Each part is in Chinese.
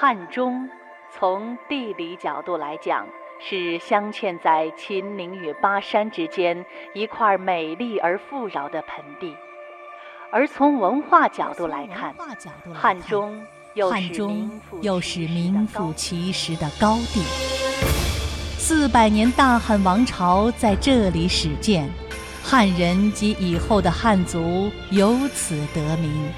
汉中，从地理角度来讲，是镶嵌在秦岭与巴山之间一块美丽而富饶的盆地；而从文化角度来看，汉中又是名副其实的高地。四百年大汉王朝在这里始建，汉人及以后的汉族由此得名。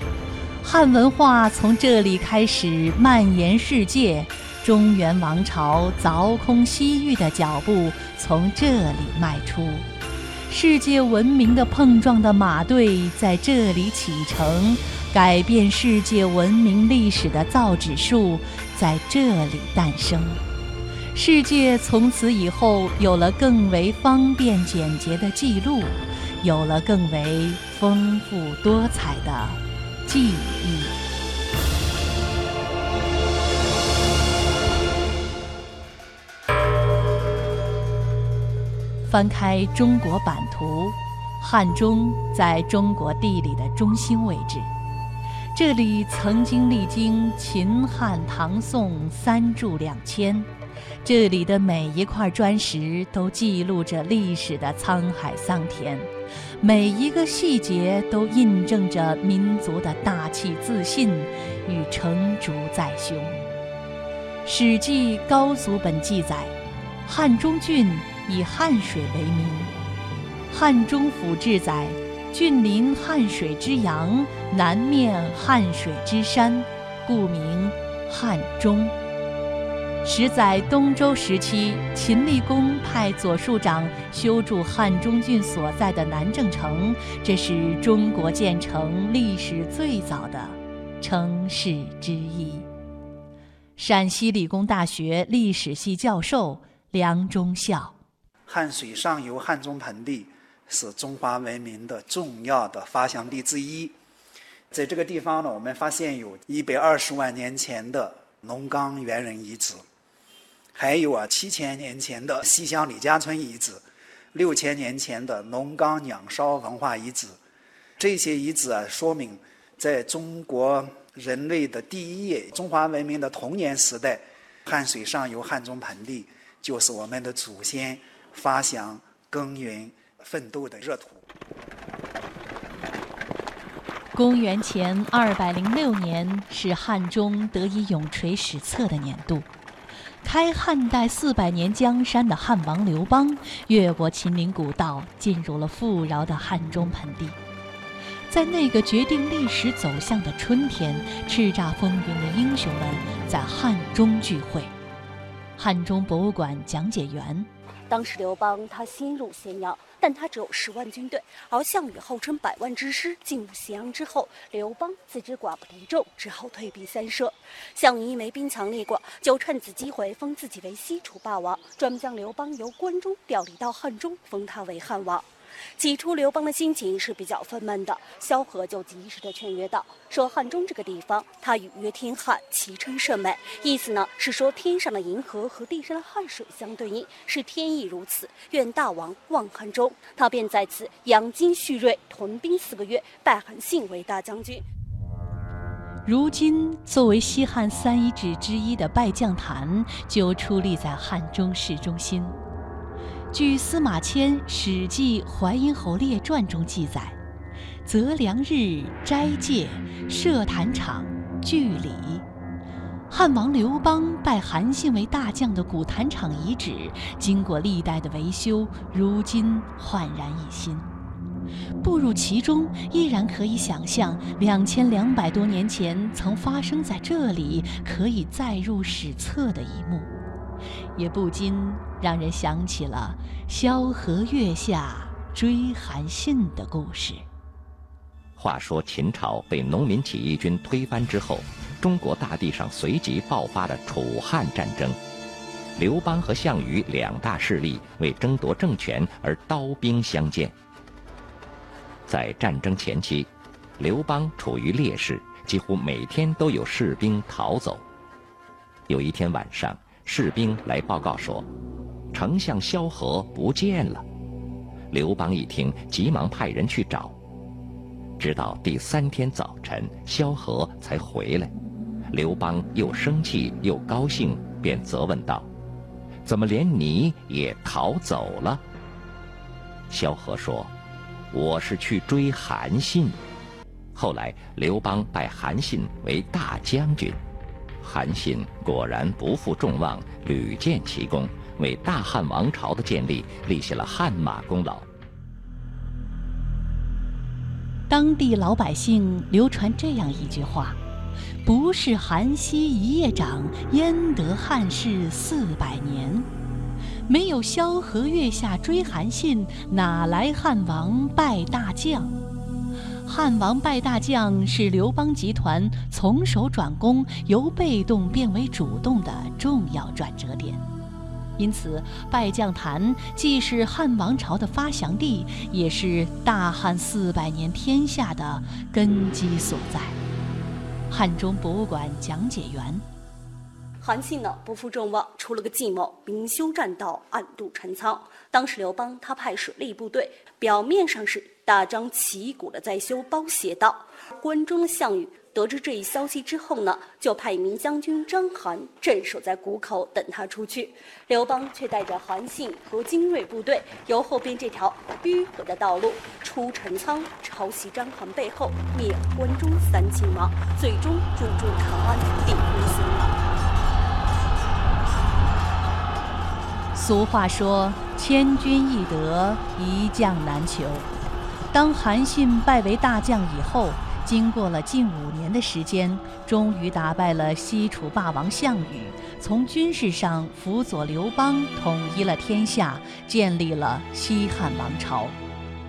汉文化从这里开始蔓延世界，中原王朝凿空西域的脚步从这里迈出，世界文明的碰撞的马队在这里启程，改变世界文明历史的造纸术在这里诞生。世界从此以后有了更为方便简洁的记录，有了更为丰富多彩的记忆。翻开中国版图，汉中在中国地理的中心位置，这里曾经历经秦汉唐宋三柱两千。这里的每一块砖石都记录着历史的沧海桑田，每一个细节都印证着民族的大气自信与成竹在胸。《史记·高祖本》记载，汉中郡以汉水为名。汉中府志载，郡临汉水之阳，南面汉水之山，故名汉中。始在东周时期，秦厉公派左庶长修筑汉中郡所在的南郑城，这是中国建成历史最早的城市之一。陕西理工大学历史系教授梁忠孝：汉水上游汉中盆地是中华文明的重要的发祥地之一，在这个地方呢，我们发现有一百二十万年前的龙岗猿人遗址。还有啊，七千年前的西乡李家村遗址，六千年前的龙岗鸟烧文化遗址，这些遗址啊，说明在中国人类的第一页中华文明的童年时代，汉水上游汉中盆地就是我们的祖先发祥、耕耘、奋斗的热土。公元前二百零六年是汉中得以永垂史册的年度。开汉代四百年江山的汉王刘邦，越过秦岭古道，进入了富饶的汉中盆地。在那个决定历史走向的春天，叱咤风云的英雄们在汉中聚会。汉中博物馆讲解员。当时刘邦他先入咸阳，但他只有十万军队，而项羽号称百万之师。进入咸阳之后，刘邦自知寡不敌众，只好退避三舍。项羽因为兵强力广，就趁此机会封自己为西楚霸王，专门将刘邦由关中调离到汉中，封他为汉王。起初，刘邦的心情是比较愤懑的。萧何就及时的劝约道：“说汉中这个地方，他语曰天汉，其称甚美。意思呢是说天上的银河和地上的汉水相对应，是天意如此。愿大王望汉中。”他便在此养精蓄锐，屯兵四个月，拜韩信为大将军。如今，作为西汉三遗址之一的拜将坛，就矗立在汉中市中心。据司马迁《史记·淮阴侯列传》中记载，择良日斋戒，设坛场，聚礼。汉王刘邦拜韩信为大将的古坛场遗址，经过历代的维修，如今焕然一新。步入其中，依然可以想象两千两百多年前曾发生在这里，可以载入史册的一幕。也不禁让人想起了萧何月下追韩信的故事。话说秦朝被农民起义军推翻之后，中国大地上随即爆发了楚汉战争。刘邦和项羽两大势力为争夺政权而刀兵相见。在战争前期，刘邦处于劣势，几乎每天都有士兵逃走。有一天晚上。士兵来报告说，丞相萧何不见了。刘邦一听，急忙派人去找。直到第三天早晨，萧何才回来。刘邦又生气又高兴，便责问道：“怎么连你也逃走了？”萧何说：“我是去追韩信。”后来刘邦拜韩信为大将军，韩信果然不负众望，屡建奇功，为大汉王朝的建立立下了汗马功劳。当地老百姓流传这样一句话：“不是韩熙一夜长，焉得汉室四百年？没有萧何月下追韩信，哪来汉王拜大将？”汉王拜大将是刘邦集团从守转攻，由被动变为主动的重要转折点。因此，拜将坛既是汉王朝的发祥地，也是大汉四百年天下的根基所在。汉中博物馆讲解员：韩信呢不负众望，出了个计谋，明修栈道，暗度陈仓。当时刘邦他派水利部队，表面上是大张旗鼓的在修包斜道，关中的项羽。得知这一消息之后呢，就派一名将军章邯镇守在谷口等他出去。刘邦却带着韩信和精锐部队，由后边这条迂回的道路出陈仓，抄袭章邯背后，灭关中三秦王，最终入驻长安，定都兴亡。俗话说：“千军易得，一将难求。”当韩信拜为大将以后。经过了近五年的时间，终于打败了西楚霸王项羽，从军事上辅佐刘邦，统一了天下，建立了西汉王朝。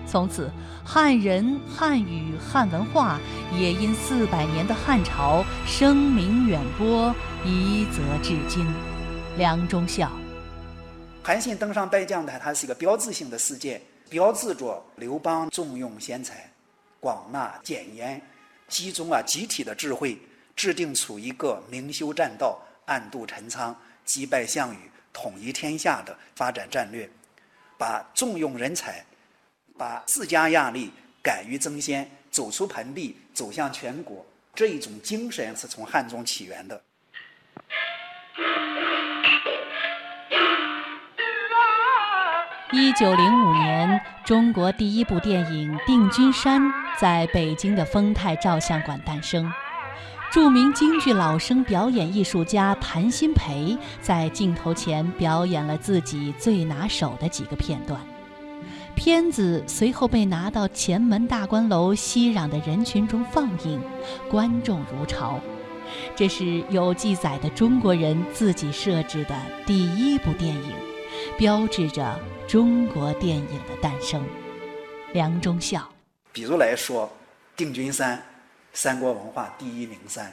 从此，汉人、汉语、汉文化也因四百年的汉朝声名远播，一泽至今。梁中孝，韩信登上拜将台，它是一个标志性的事件，标志着刘邦重用贤才，广纳谏言。集中啊集体的智慧，制定出一个明修栈道、暗度陈仓、击败项羽、统一天下的发展战略，把重用人才、把自家压力敢于争先、走出盆地走向全国这一种精神是从汉中起源的。一九零五年，中国第一部电影《定军山》在北京的丰泰照相馆诞生。著名京剧老生表演艺术家谭鑫培在镜头前表演了自己最拿手的几个片段。片子随后被拿到前门大观楼熙攘的人群中放映，观众如潮。这是有记载的中国人自己设置的第一部电影，标志着。中国电影的诞生，梁中孝。比如来说，《定军山》，三国文化第一名山，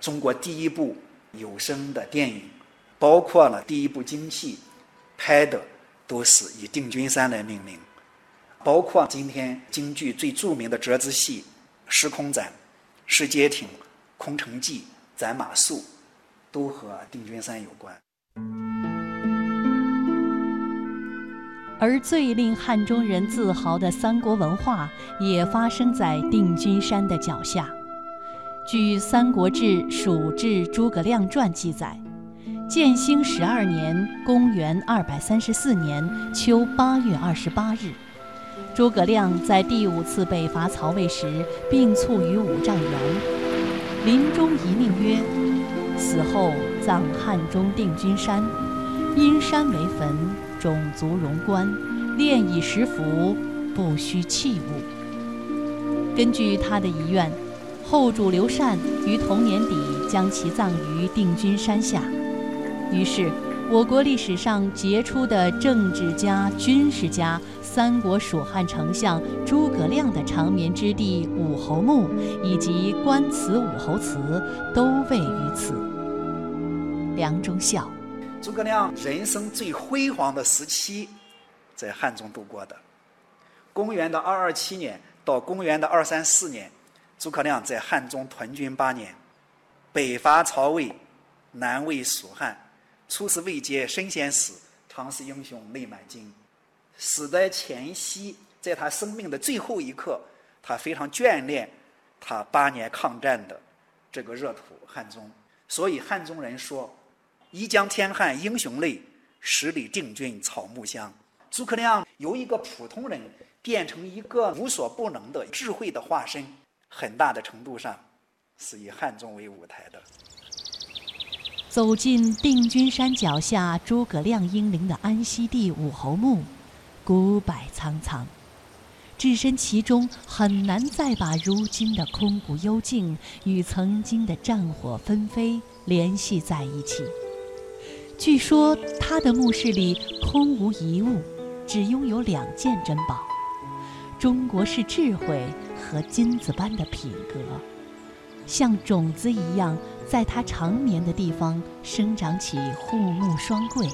中国第一部有声的电影，包括了第一部京戏，拍的都是以定军山来命名，包括今天京剧最著名的折子戏《时空斩》《石阶亭》《空城计》《斩马谡》，都和定军山有关。而最令汉中人自豪的三国文化，也发生在定军山的脚下。据《三国志·蜀志·诸葛亮传》记载，建兴十二年（公元234年）秋八月二十八日，诸葛亮在第五次北伐曹魏时病卒于五丈原，临终遗命曰：“死后葬汉中定军山，因山为坟。”种族荣观，炼以食服，不需器物。根据他的遗愿，后主刘禅于同年底将其葬于定军山下。于是，我国历史上杰出的政治家、军事家——三国蜀汉丞相诸葛亮的长眠之地武侯墓，以及官祠武侯祠，都位于此。梁中孝。诸葛亮人生最辉煌的时期，在汉中度过的。公元的二二七年到公元的二三四年，诸葛亮在汉中屯军八年，北伐曹魏，南魏蜀汉，出使未捷身先死，常使英雄泪满襟。死的前夕，在他生命的最后一刻，他非常眷恋他八年抗战的这个热土汉中，所以汉中人说：“一江天汉英雄泪，十里定军草木香。”诸葛亮由一个普通人变成一个无所不能的智慧的化身，很大的程度上是以汉中为舞台的。走进定军山脚下诸葛亮英灵的安息地武侯墓，古柏苍苍，置身其中很难再把如今的空谷幽静与曾经的战火纷飞联系在一起。据说他的墓室里空无一物。只拥有两件珍宝：中国式智慧和金子般的品格，像种子一样，在他长眠的地方生长起护木双桂，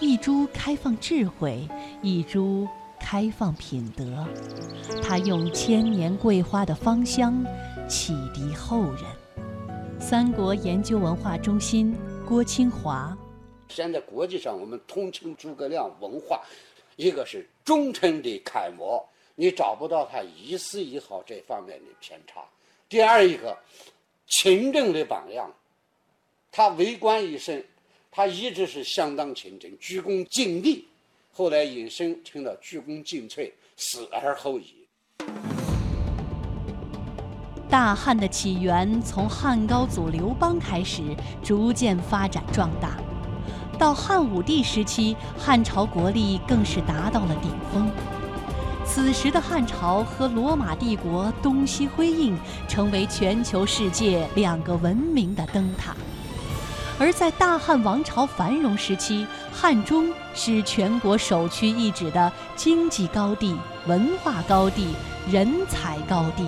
一株开放智慧，一株开放品德。他用千年桂花的芳香启迪后人。三国研究文化中心郭清华，现在国际上我们通称诸葛亮文化。一个是忠臣的楷模，你找不到他一丝一毫这方面的偏差。第二一个，勤政的榜样，他为官一生，他一直是相当勤政，鞠躬尽瘁，后来引申成了鞠躬尽瘁，死而后已。大汉的起源从汉高祖刘邦开始，逐渐发展壮大。到汉武帝时期，汉朝国力更是达到了顶峰。此时的汉朝和罗马帝国东西辉映，成为全球世界两个文明的灯塔。而在大汉王朝繁荣时期，汉中是全国首屈一指的经济高地、文化高地、人才高地。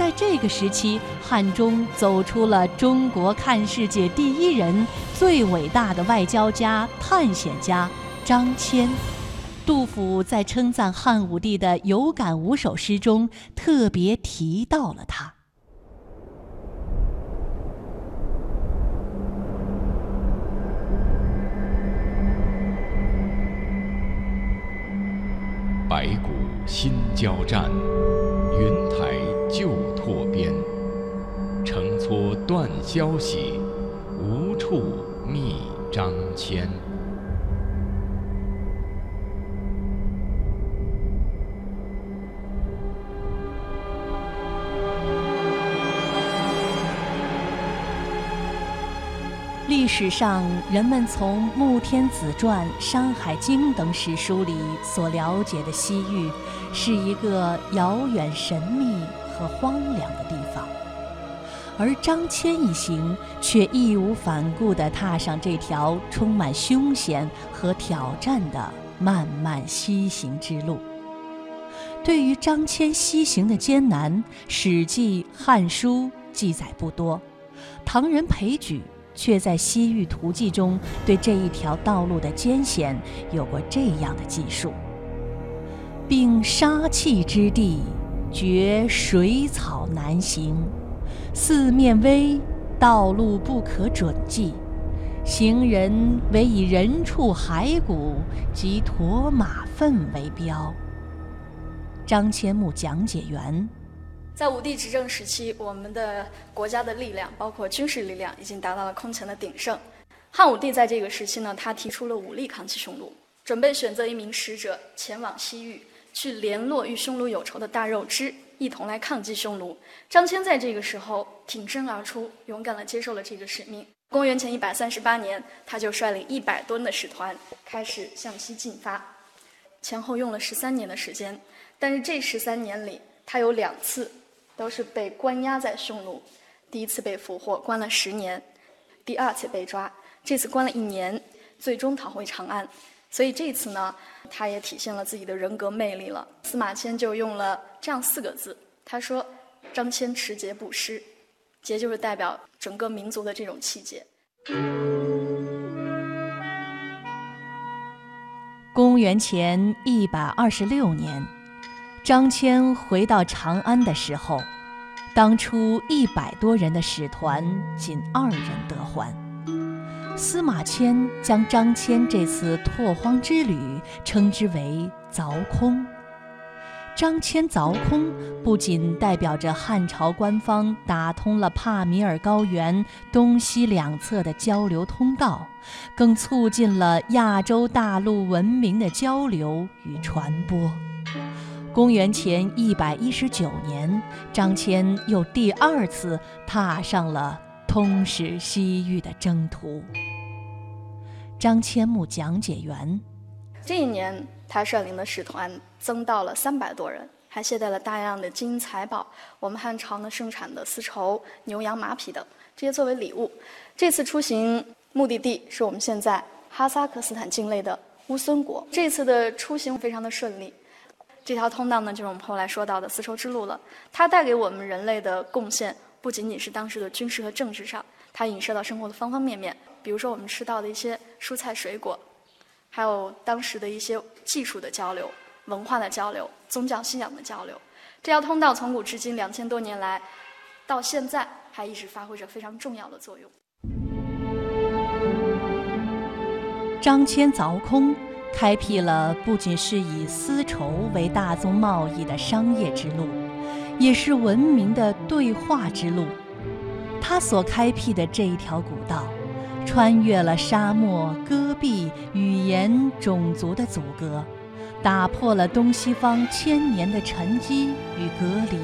在这个时期，汉中走出了中国看世界第一人、最伟大的外交家、探险家张骞。杜甫在称赞汉武帝的有感五首诗中，特别提到了他。白骨新交战，云台。旧，断消息，无处觅张骞。历史上，人们从《穆天子传》《山海经》等史书里所了解的西域，是一个遥远神秘。和荒凉的地方，而张骞一行却义无反顾地踏上这条充满凶险和挑战的漫漫西行之路。对于张骞西行的艰难，《史记》《汉书》记载不多，唐人裴矩却在《西域图记》中对这一条道路的艰险有过这样的记述，并杀气之地。绝水草难行，四面危，道路不可准计，行人唯以人畜骸骨及驼马粪为标。张骞墓讲解员，在武帝执政时期，我们的国家的力量，包括军事力量，已经达到了空前的鼎盛。汉武帝在这个时期呢，他提出了武力抗击匈奴，准备选择一名使者前往西域。去联络与匈奴有仇的大肉支，一同来抗击匈奴。张骞在这个时候挺身而出，勇敢地接受了这个使命。公元前一百三十八年，他就率领一百吨的使团开始向西进发，前后用了十三年的时间。但是这十三年里，他有两次都是被关押在匈奴，第一次被俘获，关了十年；第二次被抓，这次关了一年，最终逃回长安。所以这次呢，他也体现了自己的人格魅力了。司马迁就用了这样四个字，他说：“张骞持节不失，节就是代表整个民族的这种气节。”公元前一百二十六年，张骞回到长安的时候，当初一百多人的使团，仅二人得还。司马迁将张骞这次拓荒之旅称之为“凿空”。张骞凿空不仅代表着汉朝官方打通了帕米尔高原东西两侧的交流通道，更促进了亚洲大陆文明的交流与传播。公元前一百一十九年，张骞又第二次踏上了通使西域的征途。张骞墓讲解员，这一年他率领的使团。增到了三百多人，还携带了大量的金银财宝，我们汉朝呢盛产的丝绸、牛羊马匹等，这些作为礼物。这次出行目的地是我们现在哈萨克斯坦境内的乌孙国。这次的出行非常的顺利，这条通道呢就是我们后来说到的丝绸之路了。它带给我们人类的贡献不仅仅是当时的军事和政治上，它影射到生活的方方面面。比如说我们吃到的一些蔬菜水果，还有当时的一些技术的交流。文化的交流，宗教信仰的交流，这条通道从古至今两千多年来，到现在还一直发挥着非常重要的作用。张骞凿空，开辟了不仅是以丝绸为大宗贸易的商业之路，也是文明的对话之路。他所开辟的这一条古道，穿越了沙漠、戈壁、语言、种族的阻隔。打破了东西方千年的沉积与隔离，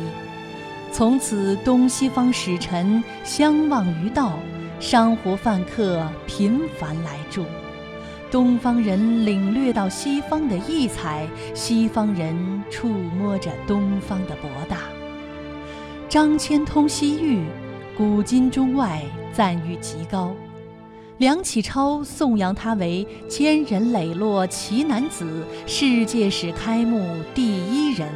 从此东西方使臣相望于道，商胡饭客频繁来住，东方人领略到西方的异彩，西方人触摸着东方的博大。张骞通西域，古今中外赞誉极高。梁启超颂扬他为坚忍磊落奇男子，世界史开幕第一人。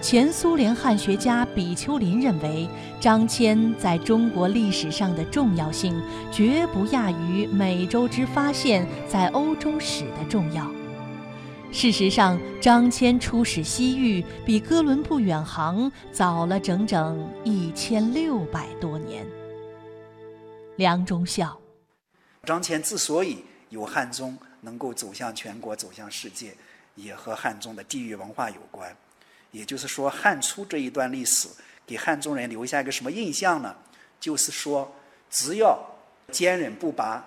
前苏联汉学家比丘林认为，张骞在中国历史上的重要性绝不亚于美洲之发现在欧洲史的重要。事实上，张骞出使西域比哥伦布远航早了整整一千六百多年。梁中孝。张骞之所以有汉中能够走向全国、走向世界，也和汉中的地域文化有关。也就是说，汉初这一段历史给汉中人留下一个什么印象呢？就是说，只要坚韧不拔、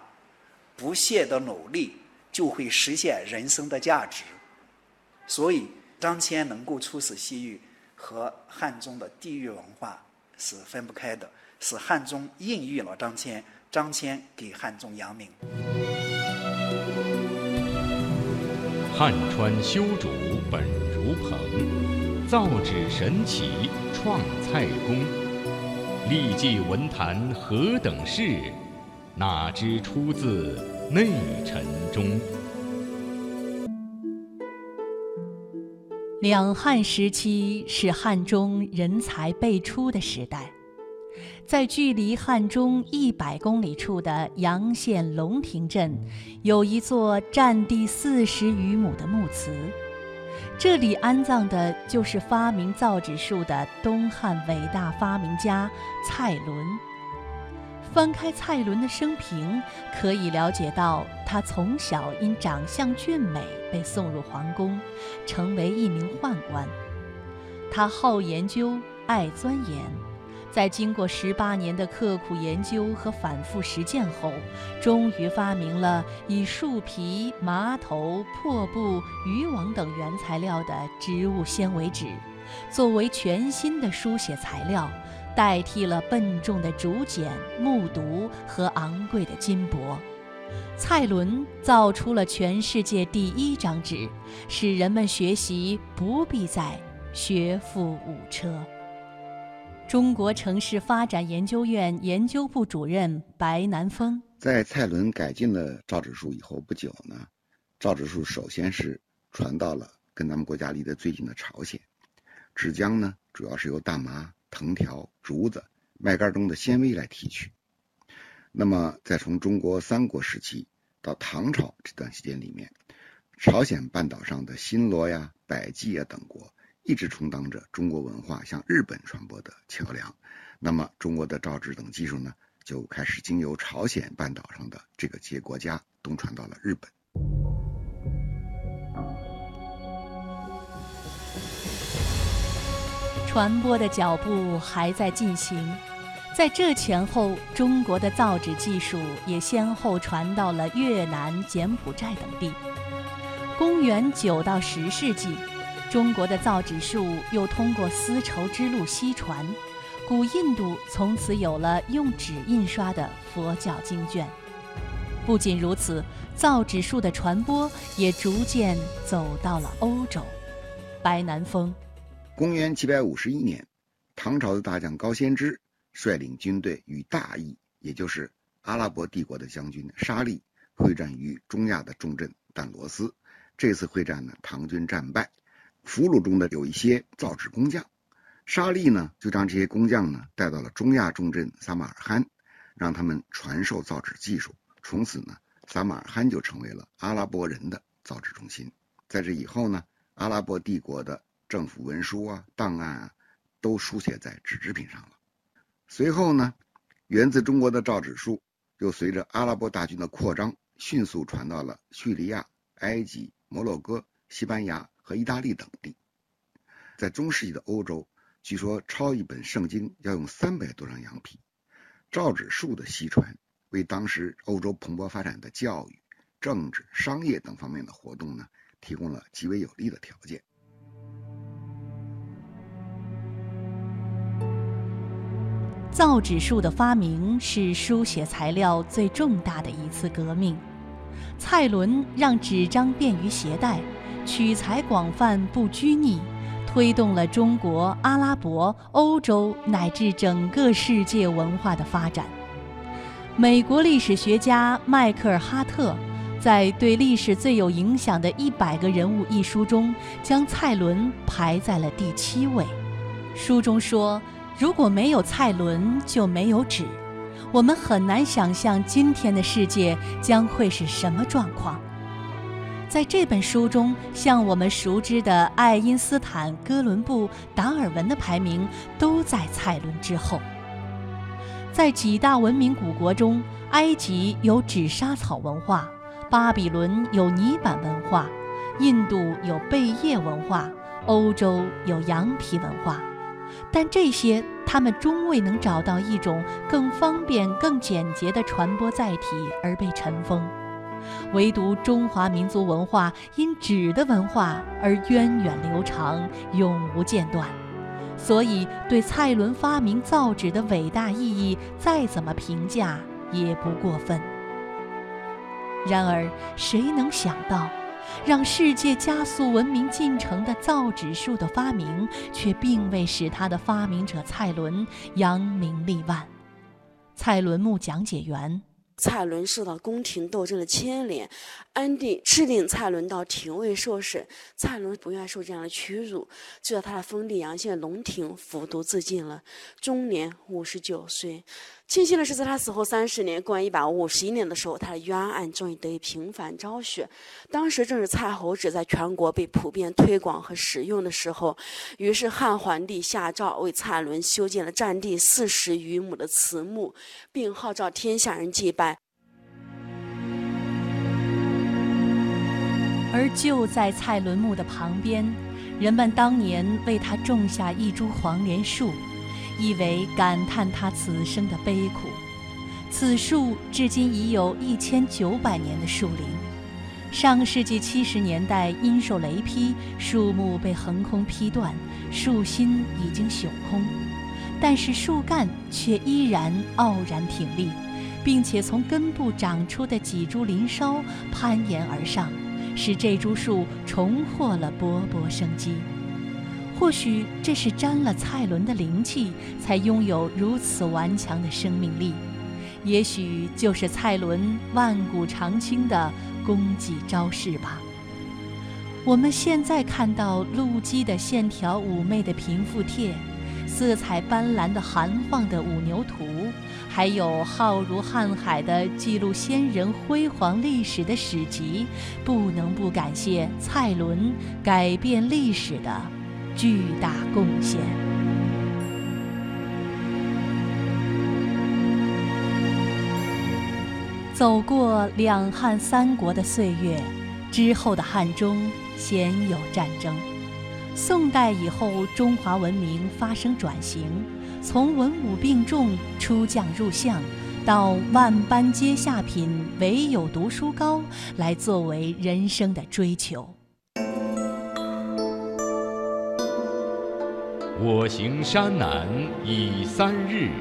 不懈的努力，就会实现人生的价值。所以，张骞能够出使西域，和汉中的地域文化是分不开的，是汉中孕育了张骞。张骞给汉中扬名。汉川修竹本如蓬，造纸神奇创蔡公。历记文坛何等事，哪知出自内臣中。两汉时期是汉中人才辈出的时代。在距离汉中一百公里处的洋县龙亭镇，有一座占地四十余亩的墓祠，这里安葬的就是发明造纸术的东汉伟大发明家蔡伦。翻开蔡伦的生平，可以了解到他从小因长相俊美被送入皇宫，成为一名宦官。他好研究，爱钻研。在经过十八年的刻苦研究和反复实践后，终于发明了以树皮、麻头、破布、渔网等原材料的植物纤维纸，作为全新的书写材料，代替了笨重的竹简、木牍和昂贵的金箔。蔡伦造出了全世界第一张纸，使人们学习不必再学富五车。中国城市发展研究院研究部主任白南风在蔡伦改进了造纸术以后不久呢，造纸术首先是传到了跟咱们国家离得最近的朝鲜。纸浆呢，主要是由大麻、藤条、竹子、麦秆中的纤维来提取。那么，在从中国三国时期到唐朝这段时间里面，朝鲜半岛上的新罗呀、百济啊等国。一直充当着中国文化向日本传播的桥梁，那么中国的造纸等技术呢，就开始经由朝鲜半岛上的这个几个国家东传到了日本。传播的脚步还在进行。在这前后，中国的造纸技术也先后传到了越南、柬埔寨等地。公元九到十世纪，中国的造纸术又通过丝绸之路西传，古印度从此有了用纸印刷的佛教经卷。不仅如此，造纸术的传播也逐渐走到了欧洲。白南风，公元七百五十一年，唐朝的大将高仙芝。率领军队与大义，也就是阿拉伯帝国的将军沙利会战于中亚的重镇但罗斯。这次会战呢，唐军战败，俘虏中的有一些造纸工匠。沙利呢，就将这些工匠呢带到了中亚重镇撒马尔罕，让他们传授造纸技术。从此呢，撒马尔罕就成为了阿拉伯人的造纸中心。在这以后呢，阿拉伯帝国的政府文书啊、档案啊，都书写在纸制品上了。随后呢，源自中国的造纸术又随着阿拉伯大军的扩张，迅速传到了叙利亚、埃及、摩洛哥、西班牙和意大利等地。在中世纪的欧洲，据说抄一本圣经要用三百多张羊皮。造纸术的西传，为当时欧洲蓬勃发展的教育、政治、商业等方面的活动呢，提供了极为有利的条件。造纸术的发明是书写材料最重大的一次革命。蔡伦让纸张便于携带，取材广泛不拘泥，推动了中国、阿拉伯、欧洲乃至整个世界文化的发展。美国历史学家迈克尔·哈特在《对历史最有影响的一百个人物》一书中，将蔡伦排在了第七位。书中说。如果没有蔡伦，就没有纸。我们很难想象今天的世界将会是什么状况。在这本书中，像我们熟知的爱因斯坦、哥伦布、达尔文的排名都在蔡伦之后。在几大文明古国中，埃及有纸莎草文化，巴比伦有泥板文化，印度有贝叶文化，欧洲有羊皮文化。但这些，他们终未能找到一种更方便、更简洁的传播载体而被尘封。唯独中华民族文化因纸的文化而源远流长、永无间断。所以，对蔡伦发明造纸的伟大意义，再怎么评价也不过分。然而，谁能想到？让世界加速文明进程的造纸术的发明，却并未使他的发明者蔡伦扬名立万。蔡伦墓讲解员。蔡伦受到宫廷斗争的牵连，安定敕令蔡伦到廷尉受审。蔡伦不愿受这样的屈辱，就在他的封地阳县龙庭服毒自尽了，终年五十九岁。庆幸的是，在他死后三十年，公元一百五十一年的时候，他的冤案终于得以平反昭雪。当时正是蔡侯纸在全国被普遍推广和使用的时候，于是汉桓帝下诏为蔡伦修建了占地四十余亩的祠墓，并号召天下人祭拜。而就在蔡伦墓的旁边，人们当年为他种下一株黄连树，意为感叹他此生的悲苦。此树至今已有一千九百年的树龄。上世纪七十年代因受雷劈，树木被横空劈断，树心已经朽空，但是树干却依然傲然挺立，并且从根部长出的几株林梢攀岩而上。使这株树重获了勃勃生机。或许这是沾了蔡伦的灵气，才拥有如此顽强的生命力；也许就是蔡伦万古长青的功绩昭示吧。我们现在看到陆基的线条妩媚的平复帖。色彩斑斓的韩晃的五牛图，还有浩如瀚海的记录先人辉煌历史的史籍，不能不感谢蔡伦改变历史的巨大贡献。走过两汉三国的岁月之后的汉中，鲜有战争。宋代以后，中华文明发生转型，从文武并重、出将入相，到万般皆下品，唯有读书高，来作为人生的追求。我行山南已三日，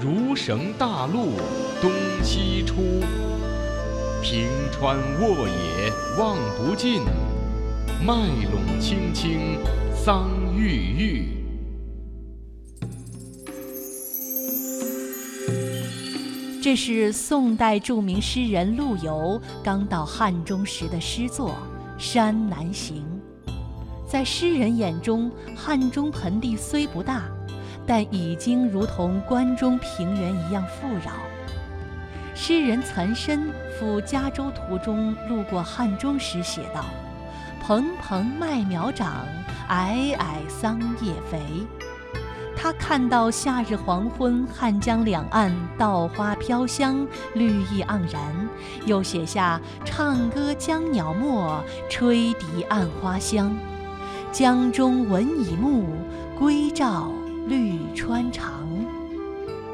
如绳大路东西出。平川沃野望不尽，麦陇青青桑郁郁。这是宋代著名诗人陆游刚到汉中时的诗作《山南行》。在诗人眼中，汉中盆地虽不大，但已经如同关中平原一样富饶。诗人岑参赴嘉州途中路过汉中时写道：“蓬蓬麦苗长，矮矮桑叶肥。”他看到夏日黄昏，汉江两岸稻花飘香，绿意盎然，又写下“唱歌江鸟没，吹笛暗花香”。江中闻已暮，归照绿川长。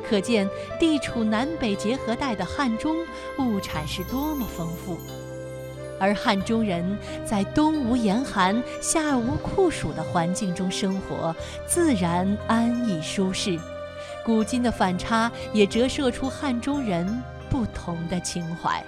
可见地处南北结合带的汉中，物产是多么丰富。而汉中人在冬无严寒、夏无酷暑的环境中生活，自然安逸舒适。古今的反差，也折射出汉中人不同的情怀。